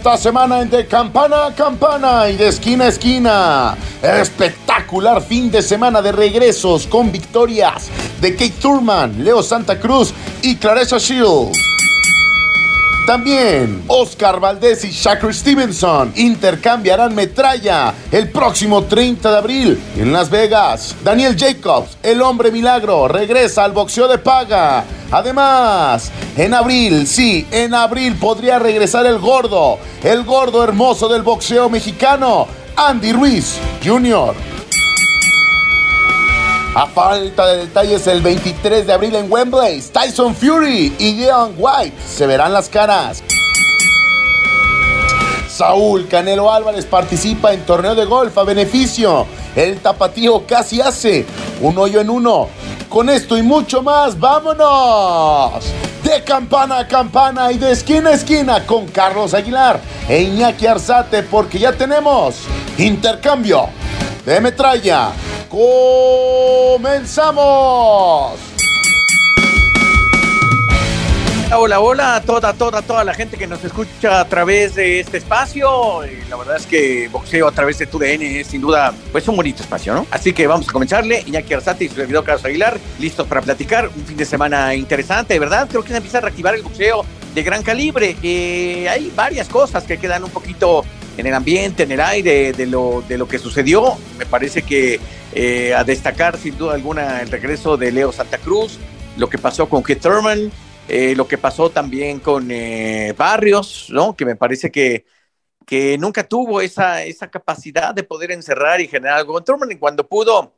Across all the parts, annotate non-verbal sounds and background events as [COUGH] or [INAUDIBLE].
Esta semana en De Campana a Campana y de esquina a esquina. Espectacular fin de semana de regresos con victorias de Kate Thurman, Leo Santa Cruz y Clarissa Shields. También Oscar Valdés y Shakur Stevenson intercambiarán metralla el próximo 30 de abril en Las Vegas. Daniel Jacobs, el hombre milagro, regresa al boxeo de paga. Además, en abril, sí, en abril podría regresar el gordo, el gordo hermoso del boxeo mexicano, Andy Ruiz Jr. A falta de detalles, el 23 de abril en Wembley, Tyson Fury y Leon White se verán las caras. Saúl Canelo Álvarez participa en torneo de golf a beneficio. El tapatío casi hace un hoyo en uno. Con esto y mucho más, vámonos. De campana a campana y de esquina a esquina con Carlos Aguilar e Iñaki Arzate porque ya tenemos intercambio de metralla. ¡Comenzamos! Hola, hola a toda, toda, toda la gente que nos escucha a través de este espacio. La verdad es que boxeo a través de TUDN es sin duda pues un bonito espacio, ¿no? Así que vamos a comenzarle. Iñaki Arzate y su servidor Carlos Aguilar, listos para platicar. Un fin de semana interesante, ¿verdad? Creo que se empieza a reactivar el boxeo de gran calibre. Eh, hay varias cosas que quedan un poquito en el ambiente, en el aire de lo, de lo que sucedió. Me parece que eh, a destacar sin duda alguna el regreso de Leo Santa Cruz, lo que pasó con Keith Thurman, eh, lo que pasó también con eh, Barrios, ¿no? que me parece que, que nunca tuvo esa, esa capacidad de poder encerrar y generar algo. Thurman cuando pudo,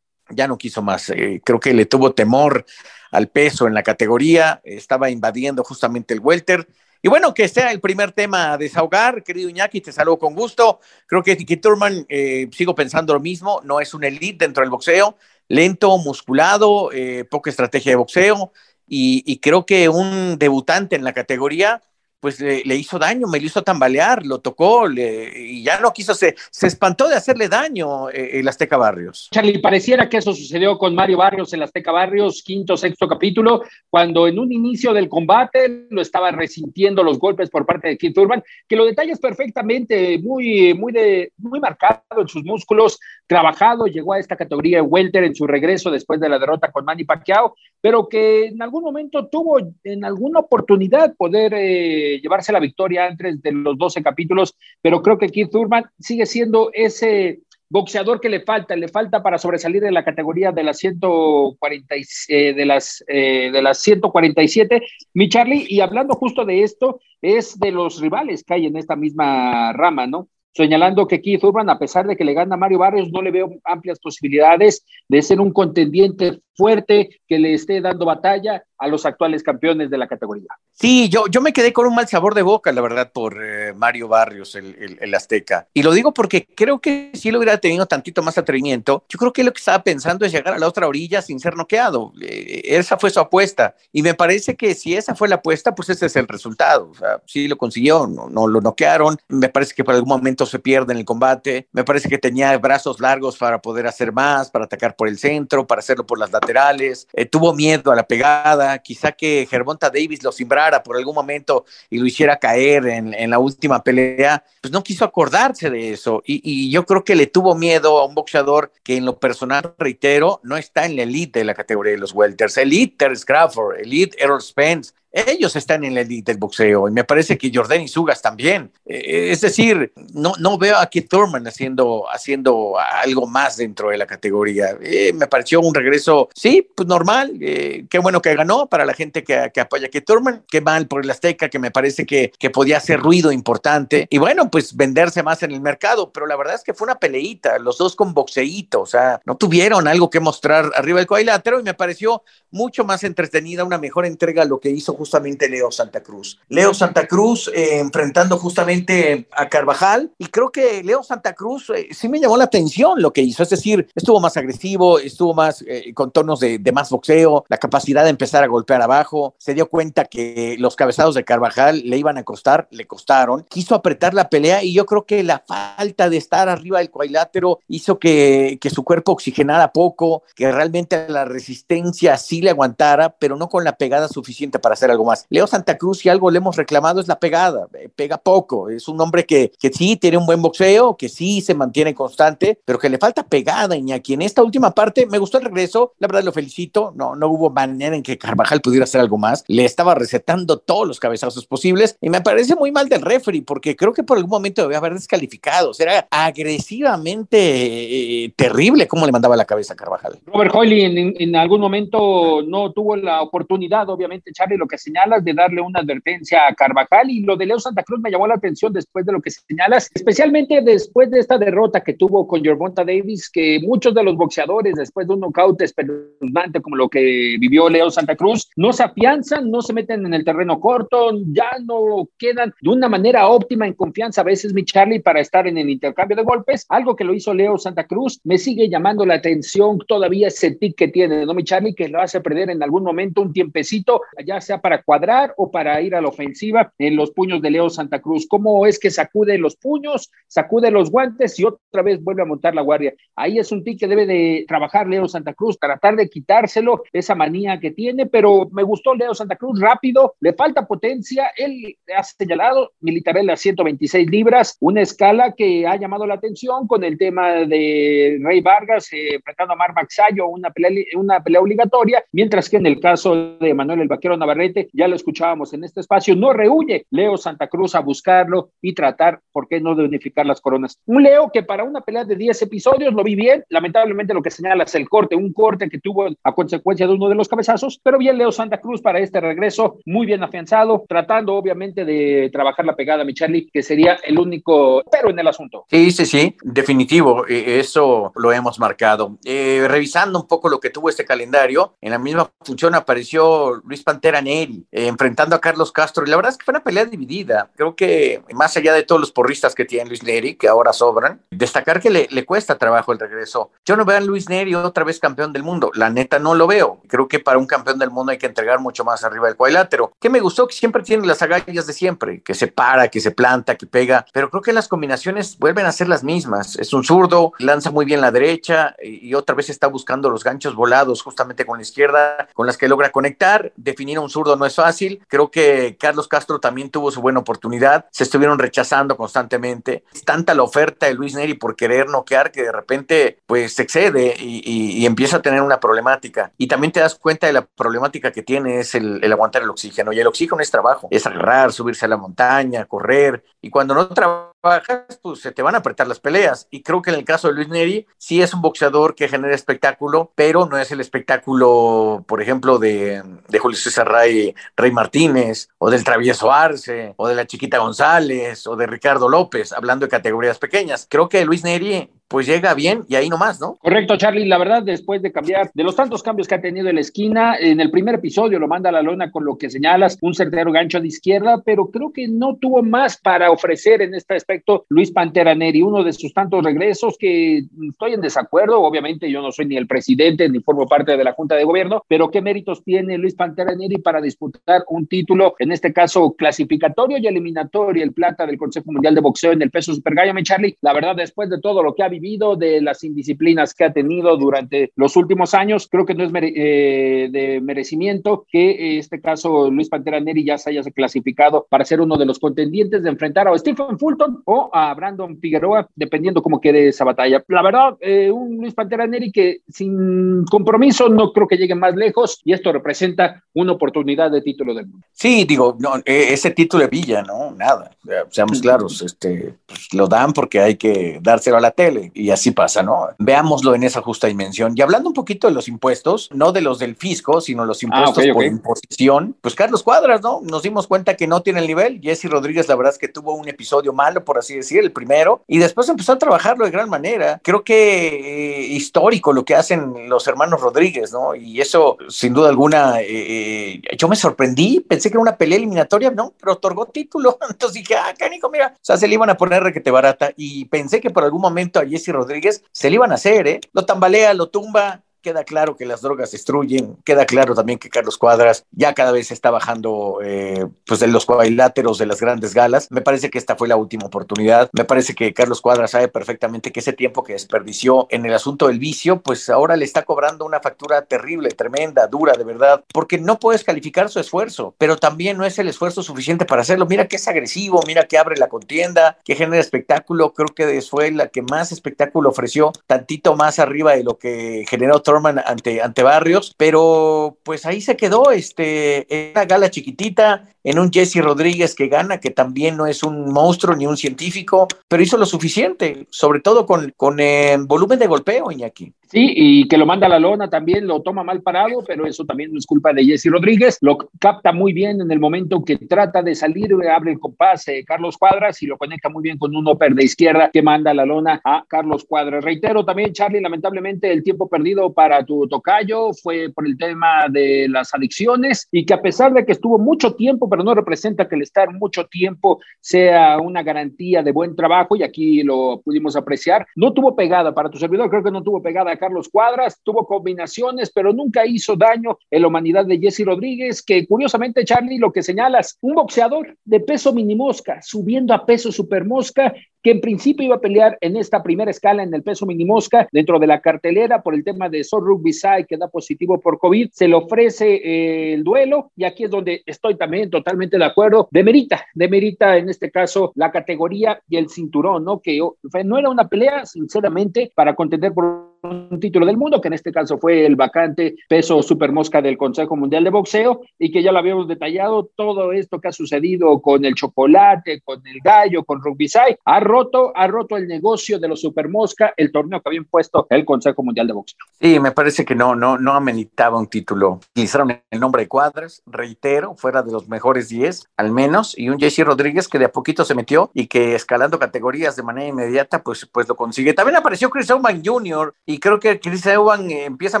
ya no quiso más. creo que le tuvo temor al peso en la categoría, estaba invadiendo justamente el welter y bueno, que sea el primer tema a desahogar, querido Iñaki, te saludo con gusto. Creo que Tiki Turman, eh, sigo pensando lo mismo, no es un elite dentro del boxeo, lento, musculado, eh, poca estrategia de boxeo, y, y, creo que un debutante en la categoría pues le, hizo daño, me lo hizo tambalear, lo tocó y ya no quiso, se, se espantó de hacerle daño eh, el Azteca Barrios. Charlie, pareciera que eso sucedió con Mario Barrios en Azteca Barrios, quinto, sexto capítulo, cuando en un inicio del combate lo estaba resintiendo los golpes por parte de Keith Urban, que lo detallas perfectamente, muy, muy, de, muy marcado en sus músculos, trabajado, llegó a esta categoría de welter en su regreso después de la derrota con Manny Pacquiao, pero que en algún momento tuvo en alguna oportunidad poder... Eh, llevarse la victoria antes de los 12 capítulos, pero creo que Keith Thurman sigue siendo ese boxeador que le falta, le falta para sobresalir en la categoría de las 140 eh, de las eh, de las 147. Mi Charlie, y hablando justo de esto, es de los rivales que hay en esta misma rama, ¿no? señalando que Keith Urban, a pesar de que le gana Mario Barrios, no le veo amplias posibilidades de ser un contendiente fuerte que le esté dando batalla a los actuales campeones de la categoría. Sí, yo, yo me quedé con un mal sabor de boca, la verdad, por eh, Mario Barrios, el, el, Azteca. Y lo digo porque creo que si él hubiera tenido tantito más atrevimiento, yo creo que lo que estaba pensando es llegar a la otra orilla sin ser noqueado. Eh, esa fue su apuesta. Y me parece que si esa fue la apuesta, pues ese es el resultado. O sea, sí lo consiguió, no, no lo noquearon. Me parece que por algún momento se pierde en el combate. Me parece que tenía brazos largos para poder hacer más, para atacar por el centro, para hacerlo por las laterales. Eh, tuvo miedo a la pegada. Quizá que Gervonta Davis lo simbrara por algún momento y lo hiciera caer en, en la última pelea, pues no quiso acordarse de eso. Y, y, yo creo que le tuvo miedo a un boxeador que en lo personal, reitero, no está en la elite de la categoría de los welters. Elite Terence Crawford, elite Errol Spence, ellos están en la elite del boxeo y me parece que Jordan y Sugas también. Eh, es decir, no, no veo a Keith Thurman haciendo, haciendo algo más dentro de la categoría. Eh, me pareció un regreso, sí, pues normal. Eh, qué bueno que ganó para la gente que, que apoya a Keith Thurman. Qué mal por el Azteca, que me parece que, que podía hacer ruido importante. Y bueno, pues venderse más en el mercado. Pero la verdad es que fue una peleita, los dos con boxeíto. O sea, no tuvieron algo que mostrar arriba del cuadrilátero y me pareció mucho más entretenida, una mejor entrega a lo que hizo justamente Leo Santa Cruz. Leo Santa Cruz eh, enfrentando justamente a Carvajal. Y creo que Leo Santa Cruz eh, sí me llamó la atención lo que hizo, es decir, estuvo más agresivo, estuvo más eh, con tonos de, más boxeo, la capacidad de empezar a golpear abajo, se dio cuenta que los cabezados de Carvajal le iban a costar, le costaron, quiso apretar la pelea y yo creo que la falta de estar arriba del cuadrilátero hizo que, que su cuerpo oxigenara poco, que realmente la resistencia sí le aguantara, pero no con la pegada suficiente para hacer algo más. Leo Santa Cruz, si algo le hemos reclamado, es la pegada, eh, pega poco, es un hombre que, que sí tiene un buen boxeo, que sí se mantiene constante, pero que le falta pegada, Iñaki. En esta última parte me gustó el regreso, la verdad lo felicito, no, no hubo manera en que Carvajal pudiera hacer algo más, le estaba recetando todos los cabezazos posibles y me parece muy mal del referee, porque creo que por algún momento debía haber descalificado, o era agresivamente eh, terrible cómo le mandaba la cabeza a Carvajal. Robert Hoyley en, en algún momento no tuvo la oportunidad, obviamente, Charlie, lo que señalas, de darle una advertencia a Carvajal y lo de Leo Santa Cruz me llamó la atención después de lo que señalas, especialmente después de esta derrota que tuvo con Gervonta Davis, que muchos de los boxeadores, después de un knockout espeluznante como lo que vivió Leo Santa Cruz, no se afianzan, no se meten en el terreno corto, ya no quedan de una manera óptima en confianza a veces, mi Charlie, para estar en el intercambio de golpes, algo que lo hizo Leo Santa Cruz, me sigue llamando la atención todavía ese tic que tiene, ¿no, mi Charlie? Que lo hace perder en algún momento un tiempecito, ya sea para cuadrar o para ir a la ofensiva en los puños de Leo Santa Cruz. ¿Cómo es que sacude los puños, sacude los guantes y otra vez vuelve a montar la guardia? Ahí es un tic que debe de trabajar Leo Santa Cruz, tratar de quitárselo, esa manía que tiene, pero me gustó Leo Santa Cruz rápido, le falta potencia, él ha señalado militar en las 126 libras, una escala que ha llamado la atención con el tema de Rey Vargas eh, enfrentando a Mar Maxayo, una pelea, una pelea obligatoria, mientras que en el caso de Manuel el Vaquero Navarrete, ya lo escuchábamos en este espacio, no rehuye Leo Santa Cruz a buscarlo y tratar, ¿por qué no, de unificar las coronas? Un Leo que para una pelea de 10 episodios lo vi bien, lamentablemente lo que señala es el corte, un corte que tuvo a consecuencia de uno de los cabezazos, pero bien Leo Santa Cruz para este regreso, muy bien afianzado, tratando obviamente de trabajar la pegada mi Charlie, que sería el único pero en el asunto. Sí, sí, sí, definitivo, eso lo hemos marcado. Eh, revisando un poco lo que tuvo este calendario, en la misma función apareció Luis Pantera Neri eh, enfrentando a Carlos Castro y la verdad es que fue una pelea dividida. Creo que más allá de todos los porristas que tiene Luis Neri, que ahora sobran, destacar que le, le cuesta trabajo el regreso. Yo no veo a Luis Neri otra vez campeón del mundo, la neta no lo veo. Creo que para un campeón del mundo hay que entregar mucho más arriba del cuadrilátero. Que me gustó que siempre tiene las agallas de siempre, que se para, que se planta, que pega, pero creo que las combinaciones vuelven a ser las mismas. Es un zurdo, lanza muy bien la derecha y otra vez está buscando los ganchos volados justamente con la izquierda, con las que logra conectar. Definir a un zurdo no es fácil. Creo que Carlos Castro también tuvo su buena oportunidad. Se estuvieron rechazando constantemente. Es tanta la oferta de Luis Neri por querer noquear que de repente pues se excede y, empieza a tener una problemática. Y también te das cuenta de la problemática que tiene es el, el aguantar el oxígeno. Y el oxígeno es trabajo, es agarrar, subirse a la montaña, correr. Y cuando no trabajas, pues se te van a apretar las peleas. Y creo que en el caso de Luis Neri, sí es un boxeador que genera espectáculo, pero no es el espectáculo, por ejemplo, de, de Julio César Rey, Rey Martínez, o del Travieso Arce, o de la Chiquita González, o de Ricardo López, hablando de categorías pequeñas. Creo que Luis Neri pues llega bien y ahí nomás, ¿no? Correcto, Charlie. La verdad, después de cambiar, de los tantos cambios que ha tenido en la esquina, en el primer episodio lo manda a la lona con lo que señalas, un certero gancho de izquierda, pero creo que no tuvo más para ofrecer en este aspecto Luis Pantera Neri, uno de sus tantos regresos que estoy en desacuerdo. Obviamente, yo no soy ni el presidente ni formo parte de la Junta de Gobierno, pero ¿qué méritos tiene Luis Pantera Neri para disputar un título, en este caso clasificatorio y eliminatorio, el plata del Consejo Mundial de Boxeo en el peso super gallo, mi Charlie? La verdad, después de todo lo que ha vivido, vivido, de las indisciplinas que ha tenido durante los últimos años. Creo que no es eh, de merecimiento que este caso Luis Pantera Neri ya se haya clasificado para ser uno de los contendientes de enfrentar a Stephen Fulton o a Brandon Figueroa, dependiendo cómo quede esa batalla. La verdad, eh, un Luis Pantera Neri que sin compromiso no creo que llegue más lejos y esto representa una oportunidad de título del mundo. Sí, digo, no, e, ese título de Villa, ¿no? Nada, seamos claros, este, pues, lo dan porque hay que dárselo a la tele y así pasa, ¿no? Veámoslo en esa justa dimensión. Y hablando un poquito de los impuestos, no de los del fisco, sino los ah, impuestos por imposición, pues Carlos Cuadras, ¿no? Nos dimos cuenta que no tiene el nivel. Jesse Rodríguez, la verdad es que tuvo un episodio malo, por así decir, el primero, y después empezó a trabajarlo de gran manera. Creo que eh, histórico lo que hacen los hermanos Rodríguez, ¿no? Y eso, sin duda alguna, eh, eh, yo me sorprendí, pensé que era una pelea eliminatoria, ¿no? Pero otorgó título. [LAUGHS] Entonces dije, ah, cánico, mira, o sea, se le iban a poner requete barata y pensé que por algún momento Jesse Rodríguez se le iban a hacer, ¿eh? Lo tambalea, lo tumba, queda claro que las drogas destruyen, queda claro también que Carlos Cuadras ya cada vez está bajando eh, pues de los cuadriláteros de las grandes galas. Me parece que esta fue la última oportunidad. Me parece que Carlos Cuadras sabe perfectamente que ese tiempo que desperdició en el asunto del vicio, pues ahora le está cobrando una factura terrible, tremenda, dura, de verdad, porque no puedes calificar su esfuerzo, pero también no es el esfuerzo suficiente para hacerlo. Mira que es agresivo, mira que abre la contienda, que genera espectáculo. Creo que fue la que más espectáculo ofreció, tantito más arriba de lo que generó ante, ante Barrios, pero pues ahí se quedó, este, en una gala chiquitita, en un Jesse Rodríguez que gana, que también no es un monstruo ni un científico, pero hizo lo suficiente, sobre todo con, con eh, volumen de golpeo, Iñaki. Sí, y que lo manda a la lona también, lo toma mal parado, pero eso también no es culpa de Jesse Rodríguez. Lo capta muy bien en el momento que trata de salir, abre el compás eh, Carlos Cuadras y lo conecta muy bien con un upper de izquierda que manda a la lona a Carlos Cuadras. Reitero también, Charlie, lamentablemente el tiempo perdido para tu tocayo fue por el tema de las adicciones y que a pesar de que estuvo mucho tiempo, pero no representa que el estar mucho tiempo sea una garantía de buen trabajo y aquí lo pudimos apreciar, no tuvo pegada para tu servidor, creo que no tuvo pegada Carlos Cuadras, tuvo combinaciones, pero nunca hizo daño en la humanidad de Jesse Rodríguez, que curiosamente, Charlie, lo que señalas, un boxeador de peso minimosca, subiendo a peso supermosca, que en principio iba a pelear en esta primera escala en el peso minimosca dentro de la cartelera por el tema de Sol Rugby que da positivo por COVID, se le ofrece eh, el duelo y aquí es donde estoy también totalmente de acuerdo, demerita, demerita en este caso la categoría y el cinturón, ¿no? Que no era una pelea, sinceramente, para contender por un título del mundo, que en este caso fue el vacante peso supermosca del Consejo Mundial de Boxeo, y que ya lo habíamos detallado, todo esto que ha sucedido con el chocolate, con el gallo, con Rugby ha roto, ha roto el negocio de los supermosca, el torneo que había impuesto el Consejo Mundial de Boxeo. Sí, me parece que no, no, no amenitaba un título. Utilizaron el nombre de Cuadras, reitero, fuera de los mejores 10, al menos, y un Jesse Rodríguez que de a poquito se metió y que escalando categorías de manera inmediata, pues, pues lo consigue. También apareció Chris Oman Jr., y creo que Chris Ewan eh, empieza a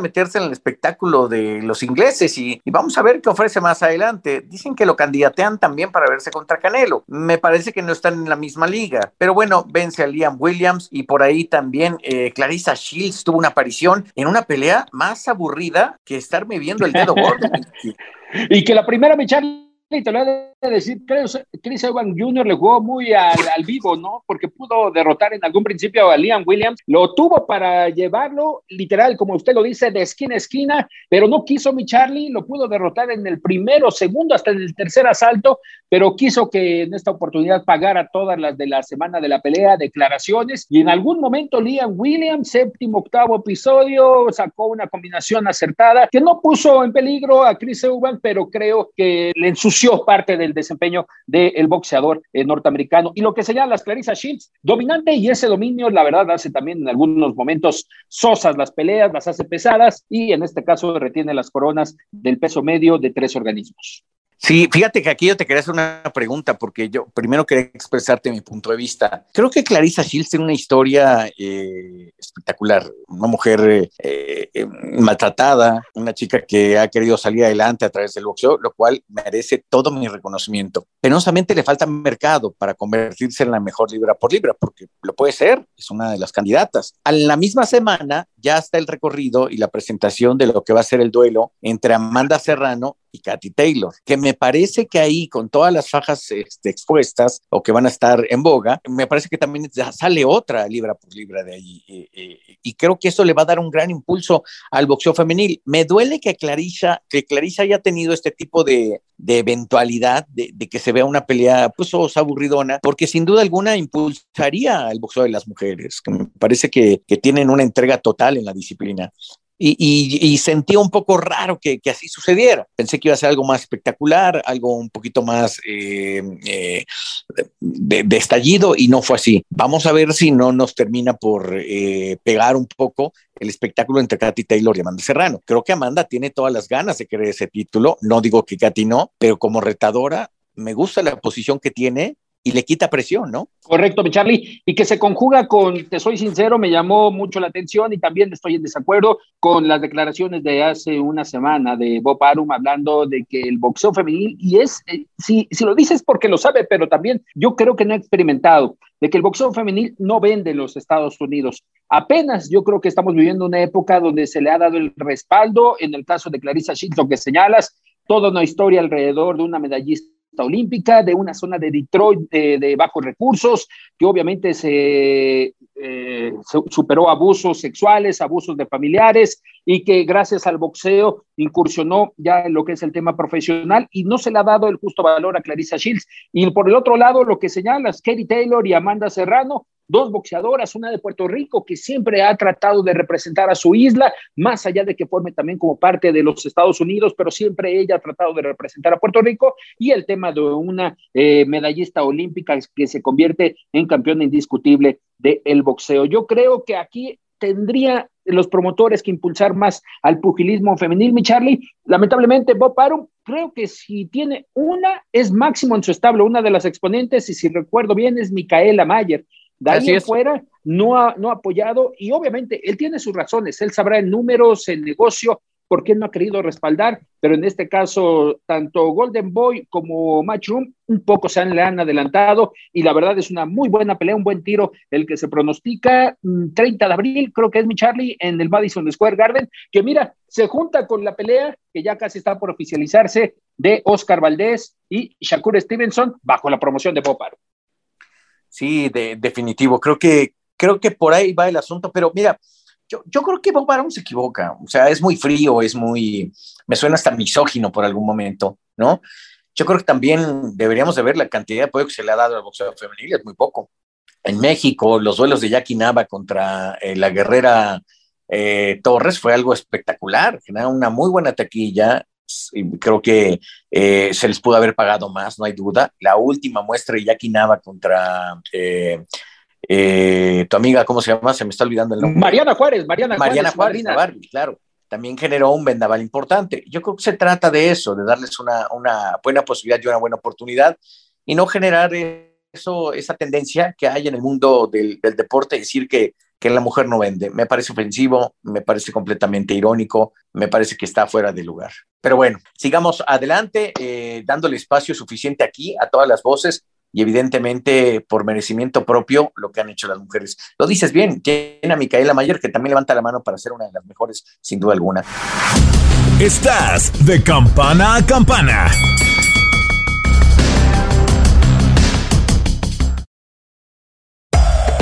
meterse en el espectáculo de los ingleses y, vamos a ver qué ofrece más adelante. Dicen que lo candidatean también para verse contra Canelo. Me parece que no están en la misma liga, pero bueno, vence a Liam Williams y por ahí también eh, Clarissa Shields tuvo una aparición en una pelea más aburrida que estarme viendo el dedo gordo. [LAUGHS] y que la primera me y te lo he de decir, creo Chris Evans Jr. le jugó muy al, vivo, ¿no? Porque pudo derrotar en algún principio a Liam Williams, lo tuvo para llevarlo, literal, como usted lo dice, de esquina a esquina, pero no quiso mi Charlie, lo pudo derrotar en el primero, segundo, hasta en el tercer asalto, pero quiso que en esta oportunidad pagara todas las de la semana de la pelea, declaraciones, y en algún momento Liam Williams, séptimo, octavo episodio, sacó una combinación acertada que no puso en peligro a Chris Evans, pero creo que le ensució parte del desempeño del boxeador eh, norteamericano. Y lo que señala las Clarissa Shields, dominante y ese dominio, la verdad, hace también en algunos momentos sosas las peleas, las hace pesadas y en este caso retiene las coronas del peso medio de tres organismos. Sí, fíjate que aquí yo te quería hacer una pregunta, porque yo primero quería expresarte mi punto de vista. Creo que Clarissa Shields tiene una historia eh, espectacular, una mujer eh, eh, maltratada, una chica que ha querido salir adelante a través del boxeo, lo cual merece todo mi reconocimiento. Penosamente le falta mercado para convertirse en la mejor libra por libra, porque lo puede ser, es una de las candidatas. A la misma semana, ya está el recorrido y la presentación de lo que va a ser el duelo entre Amanda Serrano y Katy Taylor, que me parece que ahí con todas las fajas este, expuestas o que van a estar en boga, me parece que también sale otra libra por libra de ahí y creo que eso le va a dar un gran impulso al boxeo femenil. Me duele que Clarissa, que Clarissa haya tenido este tipo de, de eventualidad de, que se vea una pelea pues aburridona, porque sin duda alguna impulsaría el boxeo de las mujeres, que me parece que tienen una entrega total en la disciplina y, sentía un poco raro que, así sucediera. Pensé que iba a ser algo más espectacular, algo un poquito más eh, eh, de, estallido y no fue así. Vamos a ver si no nos termina por eh, pegar un poco el espectáculo entre Katy Taylor y Amanda Serrano. Creo que Amanda tiene todas las ganas de querer ese título. No digo que Katy no, pero como retadora me gusta la posición que tiene y le quita presión, ¿no? Correcto, mi Charlie. Y que se conjuga con, te soy sincero, me llamó mucho la atención y también estoy en desacuerdo con las declaraciones de hace una semana de Bob Arum hablando de que el boxeo femenil, y es, eh, si, si lo dices porque lo sabe, pero también yo creo que no ha experimentado, de que el boxeo femenil no vende en los Estados Unidos. Apenas yo creo que estamos viviendo una época donde se le ha dado el respaldo, en el caso de Clarissa Shields, lo que señalas, toda una historia alrededor de una medallista olímpica, de una zona de Detroit de, bajos recursos, que obviamente se, eh, superó abusos sexuales, abusos de familiares y que gracias al boxeo incursionó ya en lo que es el tema profesional y no se le ha dado el justo valor a Clarissa Shields. Y por el otro lado, lo que señalas, Katie Taylor y Amanda Serrano, dos boxeadoras, una de Puerto Rico que siempre ha tratado de representar a su isla, más allá de que forme también como parte de los Estados Unidos, pero siempre ella ha tratado de representar a Puerto Rico y el tema de una eh, medallista olímpica que se convierte en campeón indiscutible del boxeo. Yo creo que aquí tendría los promotores que impulsar más al pugilismo femenil, mi Charlie. Lamentablemente, Bob Arum, creo que si tiene una, es máximo en su establo, una de las exponentes, y si recuerdo bien, es Micaela Mayer. De ahí afuera no ha, no ha apoyado y obviamente él tiene sus razones, él sabrá en números, en negocio, por qué no ha querido respaldar, pero en este caso tanto Golden Boy como Matchroom un poco se han, le han adelantado y la verdad es una muy buena pelea, un buen tiro el que se pronostica 30 mm, de abril, creo que es mi Charlie, en el Madison Square Garden, que mira, se junta con la pelea que ya casi está por oficializarse de Oscar Valdés y Shakur Stevenson bajo la promoción de Poparo. Sí, de, definitivo. Creo que, creo que por ahí va el asunto, pero mira, yo, yo creo que Bob Arum se equivoca. O sea, es muy frío, es muy, me suena hasta misógino por algún momento, ¿no? Yo creo que también deberíamos de ver la cantidad de apoyo que se le ha dado al boxeo femenil, es muy poco. En México, los duelos de Jackie Nava contra eh, la guerrera eh, Torres fue algo espectacular, generaron una muy buena taquilla, creo que eh, se les pudo haber pagado más, no hay duda. La última muestra de Jackie Nava contra eh, eh, tu amiga, ¿cómo se llama? Se me está olvidando el nombre. Mariana Juárez, Mariana, Mariana Juárez, claro. También generó un vendaval importante. Yo creo que se trata de eso, de darles una, una buena posibilidad y una buena oportunidad y no generar eso, esa tendencia que hay en el mundo del, del deporte, decir que que la mujer no vende. Me parece ofensivo, me parece completamente irónico, me parece que está fuera de lugar. Pero bueno, sigamos adelante, eh, dándole espacio suficiente aquí a todas las voces y evidentemente por merecimiento propio lo que han hecho las mujeres. Lo dices bien, tiene a Micaela Mayer que también levanta la mano para ser una de las mejores, sin duda alguna. Estás de campana a campana.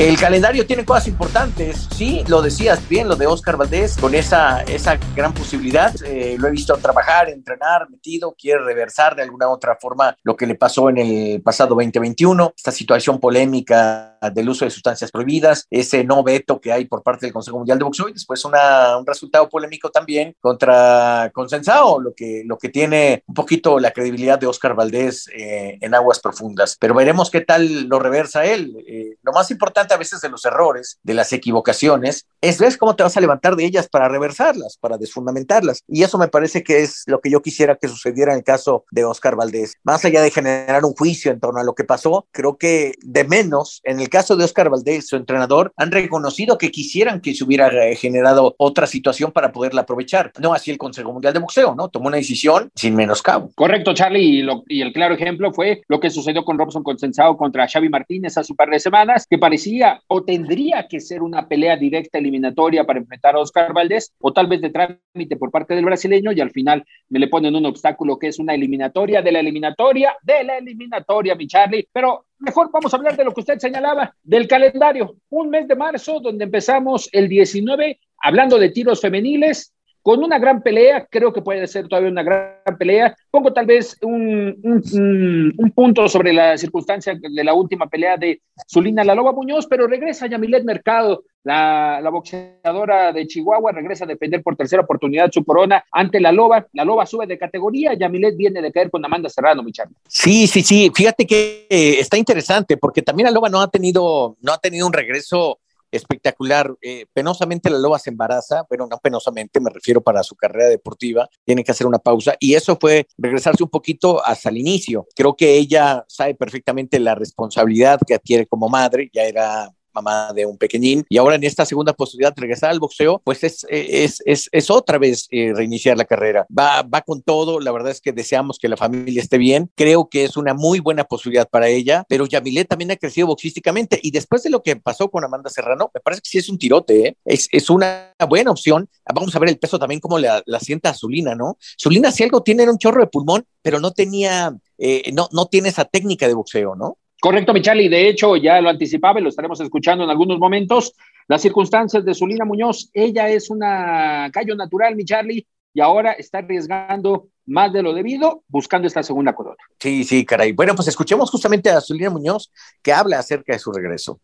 El calendario tiene cosas importantes, sí, lo decías bien, lo de Oscar Valdés, con esa, esa gran posibilidad. Eh, lo he visto trabajar, entrenar, metido, quiere reversar de alguna otra forma lo que le pasó en el pasado 2021, esta situación polémica del uso de sustancias prohibidas, ese no veto que hay por parte del Consejo Mundial de Boxeo y después una, un resultado polémico también contra Consensao, lo que, lo que tiene un poquito la credibilidad de Oscar Valdés eh, en aguas profundas. Pero veremos qué tal lo reversa él. Eh, lo más importante a veces de los errores, de las equivocaciones, es cómo te vas a levantar de ellas para reversarlas, para desfundamentarlas. Y eso me parece que es lo que yo quisiera que sucediera en el caso de Oscar Valdés. Más allá de generar un juicio en torno a lo que pasó, creo que de menos, en el caso de Oscar Valdés, su entrenador, han reconocido que quisieran que se hubiera generado otra situación para poderla aprovechar. No así el Consejo Mundial de Boxeo, ¿no? Tomó una decisión sin menoscabo. Correcto, Charlie, y, y el claro ejemplo fue lo que sucedió con Robson Consensado contra Xavi Martínez hace un par de semanas, que parecía o tendría que ser una pelea directa eliminatoria para enfrentar a Oscar Valdés, o tal vez de trámite por parte del brasileño, y al final me le ponen un obstáculo que es una eliminatoria de la eliminatoria de la eliminatoria, mi Charlie. Pero mejor vamos a hablar de lo que usted señalaba, del calendario. Un mes de marzo, donde empezamos el 19, hablando de tiros femeniles, con una gran pelea, creo que puede ser todavía una gran pelea. Pongo tal vez un, un, un punto sobre la circunstancia de la última pelea de Zulina La Loba Muñoz, pero regresa Yamilet Mercado, la, la, boxeadora de Chihuahua, regresa a defender por tercera oportunidad su corona ante La Loba. La Loba sube de categoría, Yamilet viene de caer con Amanda Serrano, mi charla. Sí, sí, sí. Fíjate que eh, está interesante porque también La Loba no ha tenido, no ha tenido un regreso espectacular. Eh, penosamente la loba se embaraza, bueno, no penosamente, me refiero para su carrera deportiva, tiene que hacer una pausa y eso fue regresarse un poquito hasta el inicio. Creo que ella sabe perfectamente la responsabilidad que adquiere como madre, ya era mamá de un pequeñín, y ahora en esta segunda posibilidad de regresar al boxeo, pues es, es, es, es otra vez eh, reiniciar la carrera. Va, va con todo, la verdad es que deseamos que la familia esté bien, creo que es una muy buena posibilidad para ella, pero Yamilet también ha crecido boxísticamente, y después de lo que pasó con Amanda Serrano, me parece que sí es un tirote, ¿eh? es, es una buena opción. Vamos a ver el peso también como la, la sienta Zulina, ¿no? Zulina si algo tiene un chorro de pulmón, pero no tenía, eh, no, no tiene esa técnica de boxeo, ¿no? Correcto, mi Charlie. De hecho, ya lo anticipaba y lo estaremos escuchando en algunos momentos. Las circunstancias de Zulina Muñoz, ella es una callo natural, mi Charlie, y ahora está arriesgando más de lo debido, buscando esta segunda corona. Sí, sí, caray. Bueno, pues escuchemos justamente a Zulina Muñoz, que habla acerca de su regreso.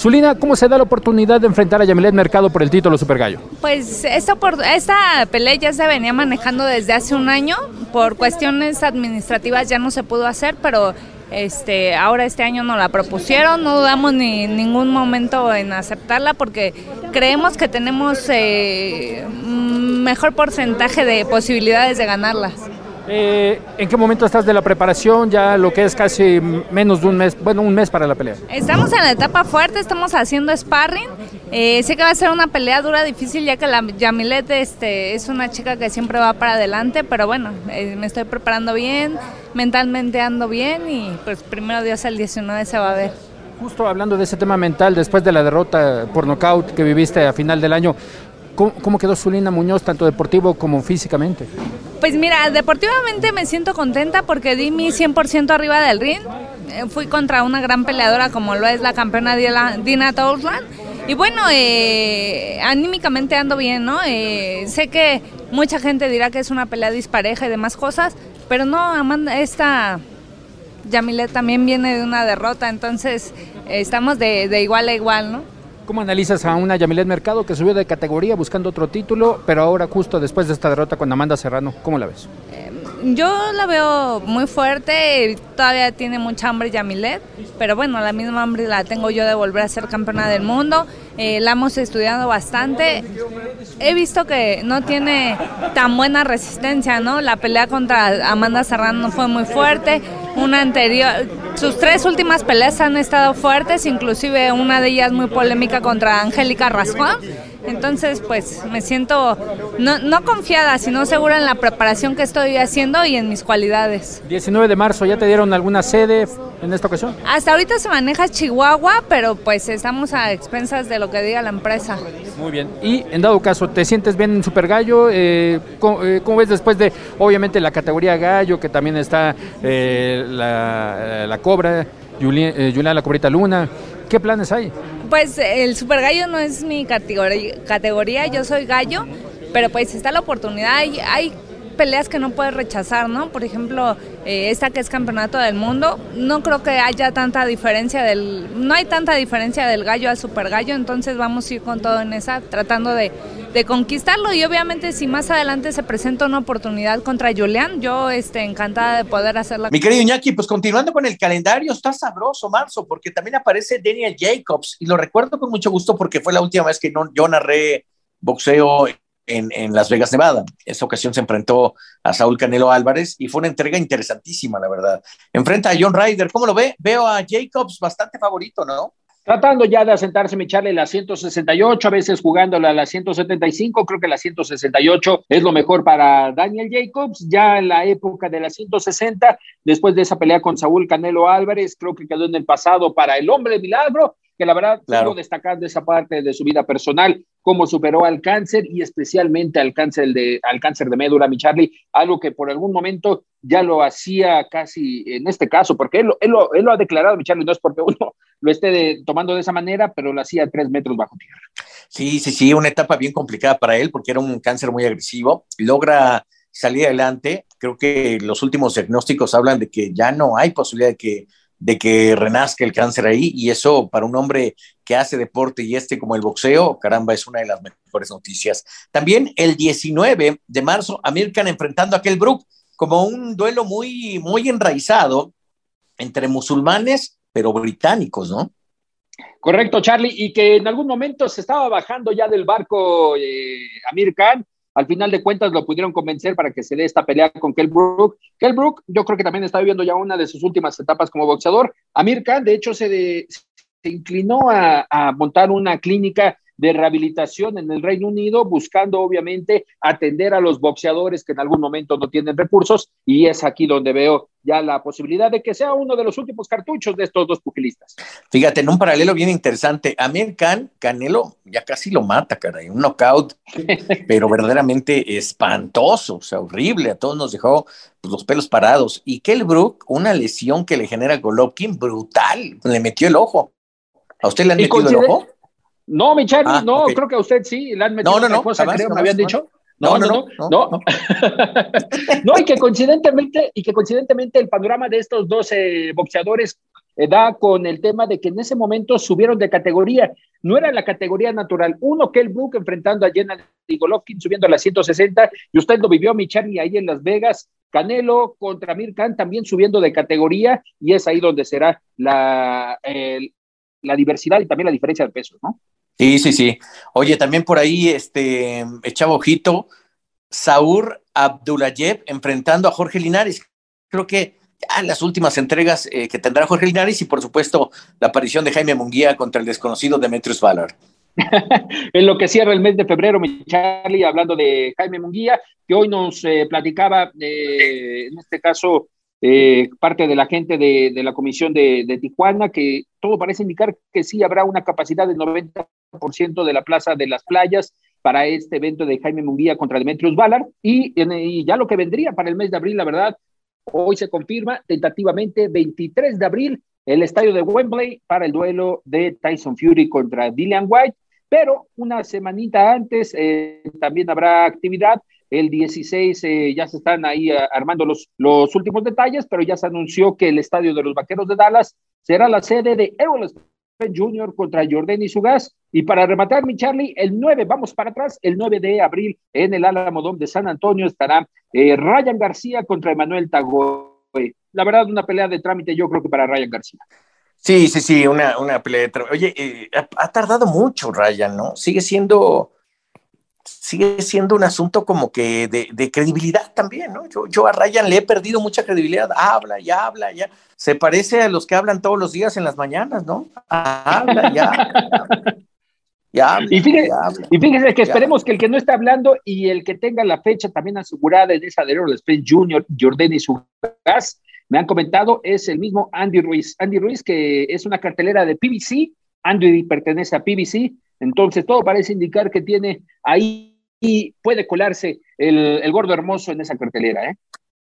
Zulina, ¿cómo se da la oportunidad de enfrentar a Yamilet Mercado por el título Super Gallo? Pues esta, por, esta pelea ya se venía manejando desde hace un año. Por cuestiones administrativas ya no se pudo hacer, pero este, ahora este año nos la propusieron, no dudamos ni ningún momento en aceptarla porque creemos que tenemos eh, mejor porcentaje de posibilidades de ganarlas. Eh, ¿En qué momento estás de la preparación? Ya lo que es casi menos de un mes, bueno, un mes para la pelea. Estamos en la etapa fuerte, estamos haciendo sparring. Eh, sé que va a ser una pelea dura, difícil, ya que la Yamilet este, es una chica que siempre va para adelante, pero bueno, eh, me estoy preparando bien, mentalmente ando bien y pues primero Dios el 19 se va a ver. Justo hablando de ese tema mental, después de la derrota por nocaut que viviste a final del año, ¿cómo, cómo quedó Zulina Muñoz, tanto deportivo como físicamente? Pues mira, deportivamente me siento contenta porque di mi 100% arriba del ring. Eh, fui contra una gran peleadora como lo es la campeona Dina Tousland. Y bueno, eh, anímicamente ando bien, ¿no? Eh, sé que mucha gente dirá que es una pelea dispareja y demás cosas, pero no, Amanda, esta Yamilet también viene de una derrota, entonces eh, estamos de, de igual a igual, ¿no? ¿Cómo analizas a una Yamilet Mercado que subió de categoría buscando otro título, pero ahora justo después de esta derrota con Amanda Serrano, ¿cómo la ves? Eh, yo la veo muy fuerte, todavía tiene mucha hambre Yamilet, pero bueno, la misma hambre la tengo yo de volver a ser campeona del mundo. Eh, la hemos estudiado bastante. He visto que no tiene tan buena resistencia, ¿no? La pelea contra Amanda Serrano fue muy fuerte. Una anterior, sus tres últimas peleas han estado fuertes, inclusive una de ellas muy polémica contra Angélica Rascón. Entonces, pues me siento no, no, confiada, sino segura en la preparación que estoy haciendo y en mis cualidades. 19 de marzo, ¿ya te dieron alguna sede en esta ocasión? Hasta ahorita se maneja Chihuahua, pero pues estamos a expensas de lo que diga la empresa. Muy bien. Y en dado caso, ¿te sientes bien en Super Gallo? Eh, ¿cómo, eh, ¿cómo, ves después de, obviamente, la categoría Gallo, que también está eh, la, la, Cobra, Julián, la Cobrita Luna? ¿Qué planes hay? Pues el super gallo no es mi categoría, yo soy gallo, pero pues está la oportunidad. Hay, hay peleas que no puedes rechazar, ¿no? Por ejemplo, eh, esta que es campeonato del mundo, no creo que haya tanta diferencia del, no hay tanta diferencia del gallo al super gallo, entonces vamos a ir con todo en esa, tratando de, de conquistarlo y obviamente si más adelante se presenta una oportunidad contra Julián, yo este, encantada de poder hacerla. Mi querido Iñaki, pues continuando con el calendario, está sabroso marzo, porque también aparece Daniel Jacobs y lo recuerdo con mucho gusto porque fue la última vez que no, yo narré boxeo en, Las Vegas, Nevada. Esta ocasión se enfrentó a Saúl Canelo Álvarez y fue una entrega interesantísima, la verdad. Enfrenta a John Ryder. ¿Cómo lo ve? Veo a Jacobs bastante favorito, ¿no? Tratando ya de asentarse, echarle la 168, a veces jugándola a la 175, creo que la 168 es lo mejor para Daniel Jacobs, ya en la época de la 160, después de esa pelea con Saúl Canelo Álvarez, creo que quedó en el pasado para el hombre milagro, que la verdad claro. destacando esa parte de su vida personal, cómo superó al cáncer y especialmente al cáncer de, al cáncer de médula, mi Charlie, algo que por algún momento ya lo hacía casi en este caso, porque él, él, lo, él lo, ha declarado, mi Charlie, no es porque uno [LAUGHS] lo esté tomando de esa manera, pero lo hacía tres metros bajo tierra. Sí, sí, sí, una etapa bien complicada para él porque era un cáncer muy agresivo. Logra salir adelante. Creo que los últimos diagnósticos hablan de que ya no hay posibilidad de que de que renazca el cáncer ahí y eso para un hombre que hace deporte y este como el boxeo, caramba, es una de las mejores noticias. También el 19 de marzo, Amir Khan enfrentando a Kell Brook como un duelo muy, muy enraizado entre musulmanes, pero británicos, ¿no? Correcto, Charlie, y que en algún momento se estaba bajando ya del barco eh, Amir Khan, al final de cuentas lo pudieron convencer para que se dé esta pelea con Kell Brook. Kell Brook, yo creo que también está viviendo ya una de sus últimas etapas como boxeador. Amir Khan, de hecho, se, se inclinó a montar una clínica de rehabilitación en el Reino Unido, buscando obviamente atender a los boxeadores que en algún momento no tienen recursos, y es aquí donde veo ya la posibilidad de que sea uno de los últimos cartuchos de estos dos pugilistas. Fíjate, en un paralelo bien interesante, Amir Khan, Canelo ya casi lo mata, caray, un knockout, [LAUGHS] pero verdaderamente espantoso, o sea, horrible, a todos nos dejó pues, los pelos parados, y Kell Brook, una lesión que le genera Golovkin, brutal, le metió el ojo. ¿A usted le han metido el ojo? No, mi Charlie, ah, no, creo que a usted sí, le han metido no, no, cosa, creo, me habían dicho. No, no, no, no. No, [LAUGHS] no. y que coincidentemente, y que coincidentemente el panorama de estos dos boxeadores eh, da con el tema de que en ese momento subieron de categoría. No era la categoría natural. Uno, Kell Brook enfrentando a Jenna Golovkin subiendo a las 160, y usted lo vivió, mi Charlie, ahí en Las Vegas. Canelo contra Mir Khan también subiendo de categoría, y es ahí donde será la, la diversidad y también la diferencia de pesos, ¿no? Sí, sí, sí. Oye, también por ahí, este, echaba ojito, Saúl Abdulayev enfrentando a Jorge Linares. Creo que en las últimas entregas eh, que tendrá Jorge Linares y por supuesto la aparición de Jaime Munguía contra el desconocido Demetrius Valar. [LAUGHS] en lo que cierra el mes de febrero, mi Charlie, hablando de Jaime Munguía, que hoy nos eh, platicaba, eh, en este caso, eh, parte de la gente de, la comisión de, de, Tijuana, que todo parece indicar que sí habrá una capacidad del 90% de la plaza de las playas para este evento de Jaime Munguía contra Demetrius Ballard. Y, y, ya lo que vendría para el mes de abril, la verdad, hoy se confirma tentativamente 23 de abril el estadio de Wembley para el duelo de Tyson Fury contra Dillian White, pero una semanita antes eh, también habrá actividad. El 16 eh, ya se están ahí eh, armando los, los últimos detalles, pero ya se anunció que el estadio de los Vaqueros de Dallas será la sede de Errol Jr. contra Jordan y Sugas. Y para rematar, mi Charlie, el 9, vamos para atrás, el 9 de abril en el Álamo de San Antonio estará eh, Ryan García contra Emanuel Tagoe. La verdad, una pelea de trámite, yo creo que para Ryan García. Sí, sí, sí, una, una pelea de trámite. Oye, ha, ha, tardado mucho Ryan, ¿no? Sigue siendo sigue siendo un asunto como que de, credibilidad también, ¿no? Yo, yo, a Ryan le he perdido mucha credibilidad, habla, ya habla, ya. Se parece a los que hablan todos los días en las mañanas, ¿no? Habla, ya. [LAUGHS] ya habla, y, fíjese, y fíjese que esperemos que el que no está hablando y el que tenga la fecha también asegurada en esa de Spence Jr., Jordan y su gas, me han comentado, es el mismo Andy Ruiz. Andy Ruiz, que es una cartelera de PBC, Andy pertenece a PBC, entonces, todo parece indicar que tiene ahí y puede colarse el, el gordo hermoso en esa cartelera. ¿eh?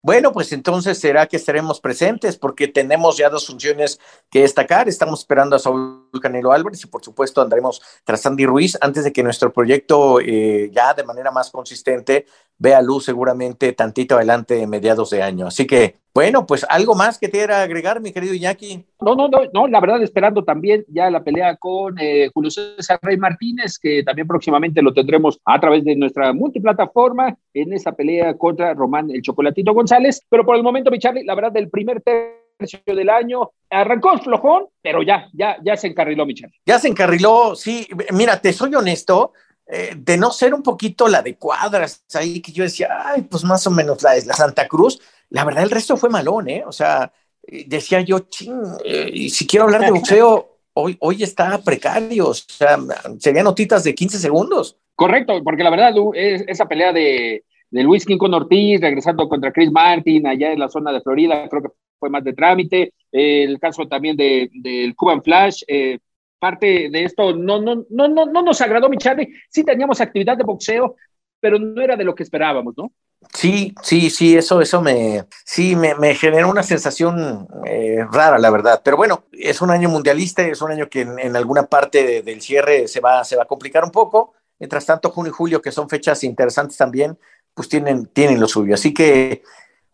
Bueno, pues entonces será que estaremos presentes porque tenemos ya dos funciones que destacar. Estamos esperando a Saúl Canelo Álvarez y por supuesto andaremos tras Andy Ruiz antes de que nuestro proyecto eh, ya de manera más consistente vea luz seguramente tantito adelante de mediados de año. Así que, bueno, pues algo más que te quiera agregar, mi querido Iñaki. No, no, no, no, la verdad esperando también ya la pelea con eh, Julio César Rey Martínez, que también próximamente lo tendremos a través de nuestra multiplataforma en esa pelea contra Román el Chocolatito González. Pero por el momento, mi Charlie, la verdad, del primer tercio del año arrancó flojón, pero ya, ya, ya se encarriló, mi Charlie. Ya se encarriló, sí. Mira, te soy honesto, eh, de no ser un poquito la de cuadras ahí, que yo decía, ay, pues más o menos la de la Santa Cruz, la verdad el resto fue malón, ¿eh? O sea, eh, decía yo, ching, eh, y si quiero hablar de boxeo, hoy, hoy está precario, o sea, serían notitas de 15 segundos. Correcto, porque la verdad, es, esa pelea de, de Luis con Ortiz, regresando contra Chris Martin allá en la zona de Florida, creo que fue más de trámite. el caso también del de, Cuban Flash, eh, parte de esto no, no, no, no, no nos agradó, mi Charlie. Sí teníamos actividad de boxeo, pero no era de lo que esperábamos, ¿no? Sí, sí, sí, eso, eso me, sí, me, me generó una sensación eh, rara, la verdad. Pero bueno, es un año mundialista, es un año que en, alguna parte de, del cierre se va, se va a complicar un poco. Mientras tanto, junio y julio, que son fechas interesantes también, pues tienen, tienen lo suyo. Así que,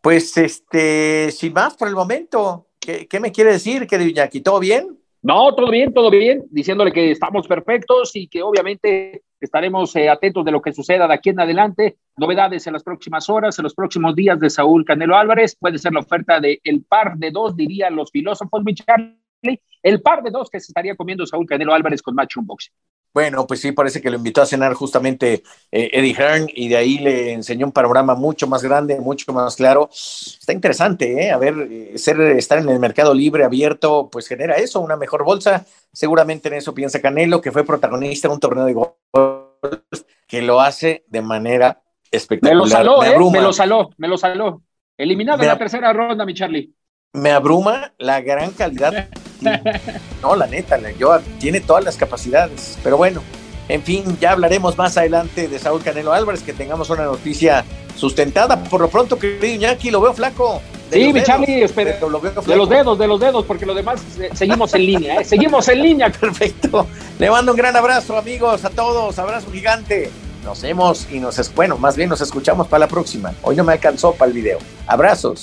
pues, este, sin más por el momento, ¿qué, qué me quiere decir, querido Iñaki? ¿Todo bien? No, todo bien, todo bien, diciéndole que estamos perfectos y que obviamente estaremos eh, atentos de lo que suceda de aquí en adelante. Novedades en las próximas horas, en los próximos días de Saúl Canelo Álvarez. Puede ser la oferta de el par de dos, dirían los filósofos, Charlie. El par de dos que se estaría comiendo Saúl Canelo Álvarez con Match Boxing. Bueno, pues sí, parece que lo invitó a cenar justamente eh, Eddie Hearn y de ahí le enseñó un panorama mucho más grande, mucho más claro. Está interesante, ¿eh? A ver, eh, ser, estar en el mercado libre, abierto, pues genera eso, una mejor bolsa. Seguramente en eso piensa Canelo, que fue protagonista de un torneo de golf que lo hace de manera espectacular. Me lo saló, me, ¿eh? me lo saló, me lo saló. Eliminado en la tercera ronda, mi Charlie me abruma la gran calidad. [LAUGHS] no, la neta, yo, tiene todas las capacidades. Pero bueno, en fin, ya hablaremos más adelante de Saúl Canelo Álvarez, que tengamos una noticia sustentada. Por lo pronto, querido Iñaki, lo veo flaco. Sí, mi Charlie, espera, de los dedos, de los dedos, porque lo demás eh, seguimos en línea, ¿eh? seguimos en línea. [LAUGHS] Perfecto. Le mando un gran abrazo, amigos, a todos, abrazo gigante. Nos vemos y nos, es, bueno, más bien nos escuchamos para la próxima. Hoy no me alcanzó para el video. Abrazos.